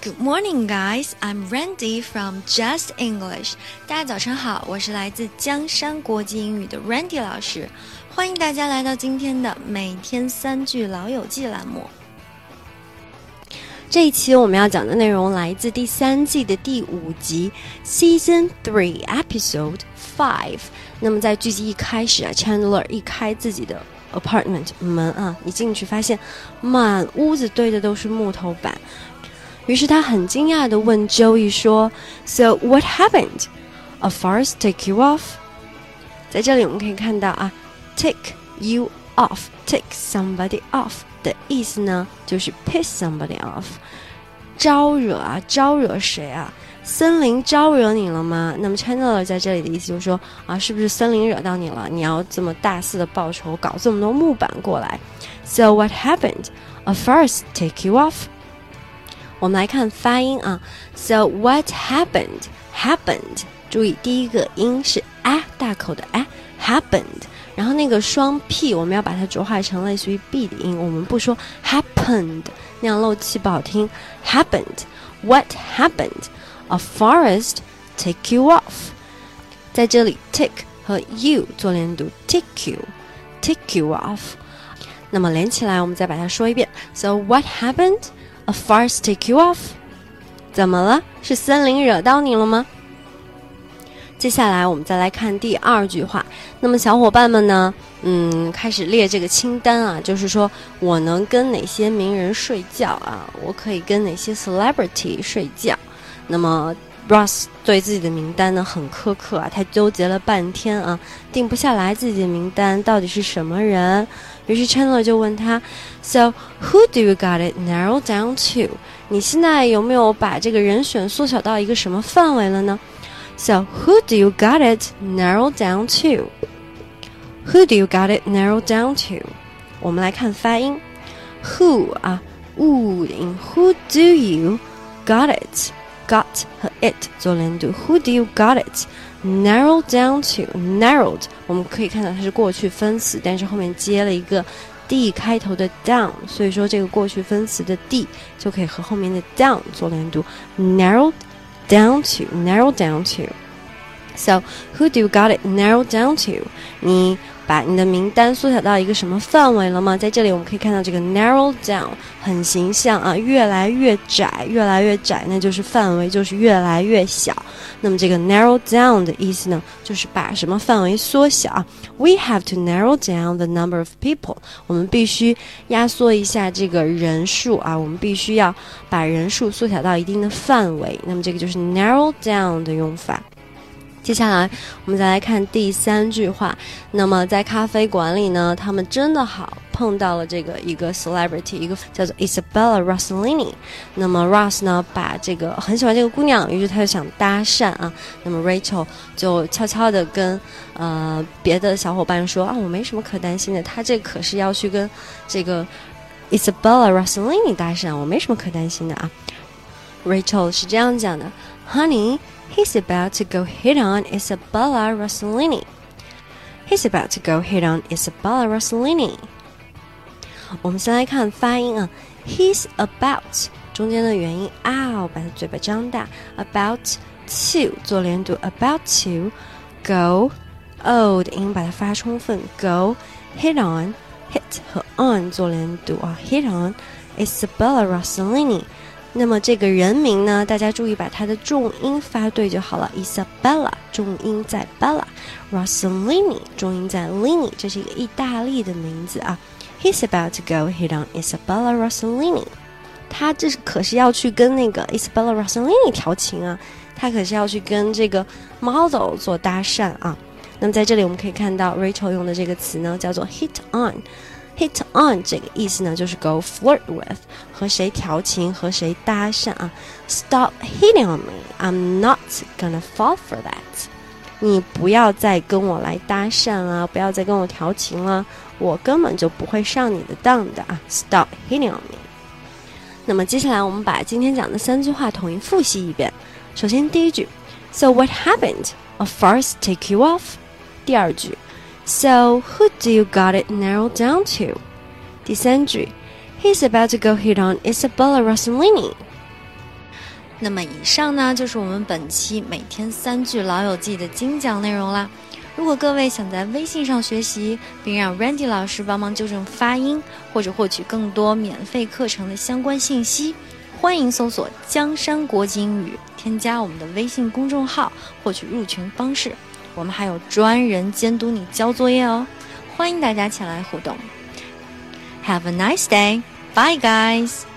Good morning, guys. I'm Randy from Just English. 大家早上好，我是来自江山国际英语的 Randy 老师，欢迎大家来到今天的每天三句老友记栏目。这一期我们要讲的内容来自第三季的第五集，Season Three Episode Five。那么在剧集一开始啊，Chandler 一开自己的 apartment 门啊，一进去发现满屋子堆的都是木头板。于是他很惊讶地问 Joey 说：“So what happened? A forest take you off？” 在这里我们可以看到啊，take you off，take somebody off 的意思呢，就是 piss somebody off，招惹啊，招惹谁啊？森林招惹你了吗？那么 Chandler 在这里的意思就是说啊，是不是森林惹到你了？你要这么大肆的报仇，搞这么多木板过来？So what happened? A forest take you off？我们来看发音啊，So what happened? Happened，注意第一个音是啊大口的啊，happened。然后那个双 p 我们要把它浊化成类似于 b 的音，我们不说 happened，那样漏气不好听。Happened. What happened? A forest take you off。在这里 take 和 you 做连读，take you，take you off。那么连起来，我们再把它说一遍。So what happened? A forest take you off？怎么了？是森林惹到你了吗？接下来我们再来看第二句话。那么小伙伴们呢？嗯，开始列这个清单啊，就是说我能跟哪些名人睡觉啊？我可以跟哪些 celebrity 睡觉？那么 Ross 对自己的名单呢很苛刻啊，他纠结了半天啊，定不下来自己的名单到底是什么人。于是 Chandler 就问他，So who do you got it narrowed down to？你现在有没有把这个人选缩小到一个什么范围了呢？So who do you got it narrowed down to？Who do you got it narrowed down to？我们来看发音，who 啊，u 的音，Who do you got it？和 it 做连读，Who do you got it？narrow down to narrowed，我们可以看到它是过去分词，但是后面接了一个 d 开头的 down，所以说这个过去分词的 d 就可以和后面的 down 做连读，narrowed down to，narrow down to。 So who do you got it narrowed down to？你把你的名单缩小到一个什么范围了吗？在这里我们可以看到这个 narrow down 很形象啊，越来越窄，越来越窄，那就是范围就是越来越小。那么这个 narrow down 的意思呢，就是把什么范围缩小？We have to narrow down the number of people。我们必须压缩一下这个人数啊，我们必须要把人数缩小到一定的范围。那么这个就是 narrow down 的用法。接下来，我们再来看第三句话。那么，在咖啡馆里呢，他们真的好碰到了这个一个 celebrity，一个叫做 Isabella Rossellini。那么 Ross 呢，把这个很喜欢这个姑娘，于是他就想搭讪啊。那么 Rachel 就悄悄的跟呃别的小伙伴说啊，我没什么可担心的，他这可是要去跟这个 Isabella Rossellini 搭讪，我没什么可担心的啊。Rachel 是这样讲的，Honey。He's about to go hit on Isabella Rossellini. He's about to go hit on Isabella Rossellini. 我们先来看发音啊，He's about 中间的元音 ow，把它嘴巴张大，about to 做连读，about to go o 的音把它发充分，go hit on hit 和 on 做连读啊，hit on Isabella Rossellini。 那么这个人名呢，大家注意把它的重音发对就好了。Isabella 重音在 Bella，Rossellini 重音在 Lini，这是一个意大利的名字啊。He's about to go hit on Isabella Rossellini。他这是可是要去跟那个 Isabella Rossellini 调情啊，他可是要去跟这个 model 做搭讪啊。那么在这里我们可以看到 Rachel 用的这个词呢，叫做 hit on。Hit on 这个意思呢，就是 go flirt with，和谁调情，和谁搭讪啊。Stop hitting on me, I'm not gonna fall for that。你不要再跟我来搭讪了，不要再跟我调情了，我根本就不会上你的当的啊。Stop hitting on me。那么接下来我们把今天讲的三句话统一复习一遍。首先第一句，So what happened? A farce take you off。第二句。 So who do you got it narrowed down to? 第三句 He's about to go hit on Isabella Rossellini. 那么以上呢，就是我们本期每天三句老友记的精讲内容啦。如果各位想在微信上学习，并让 Randy 老师帮忙纠正发音，或者获取更多免费课程的相关信息，欢迎搜索“江山国际英语”，添加我们的微信公众号，获取入群方式。我们还有专人监督你交作业哦，欢迎大家前来互动。Have a nice day. Bye, guys.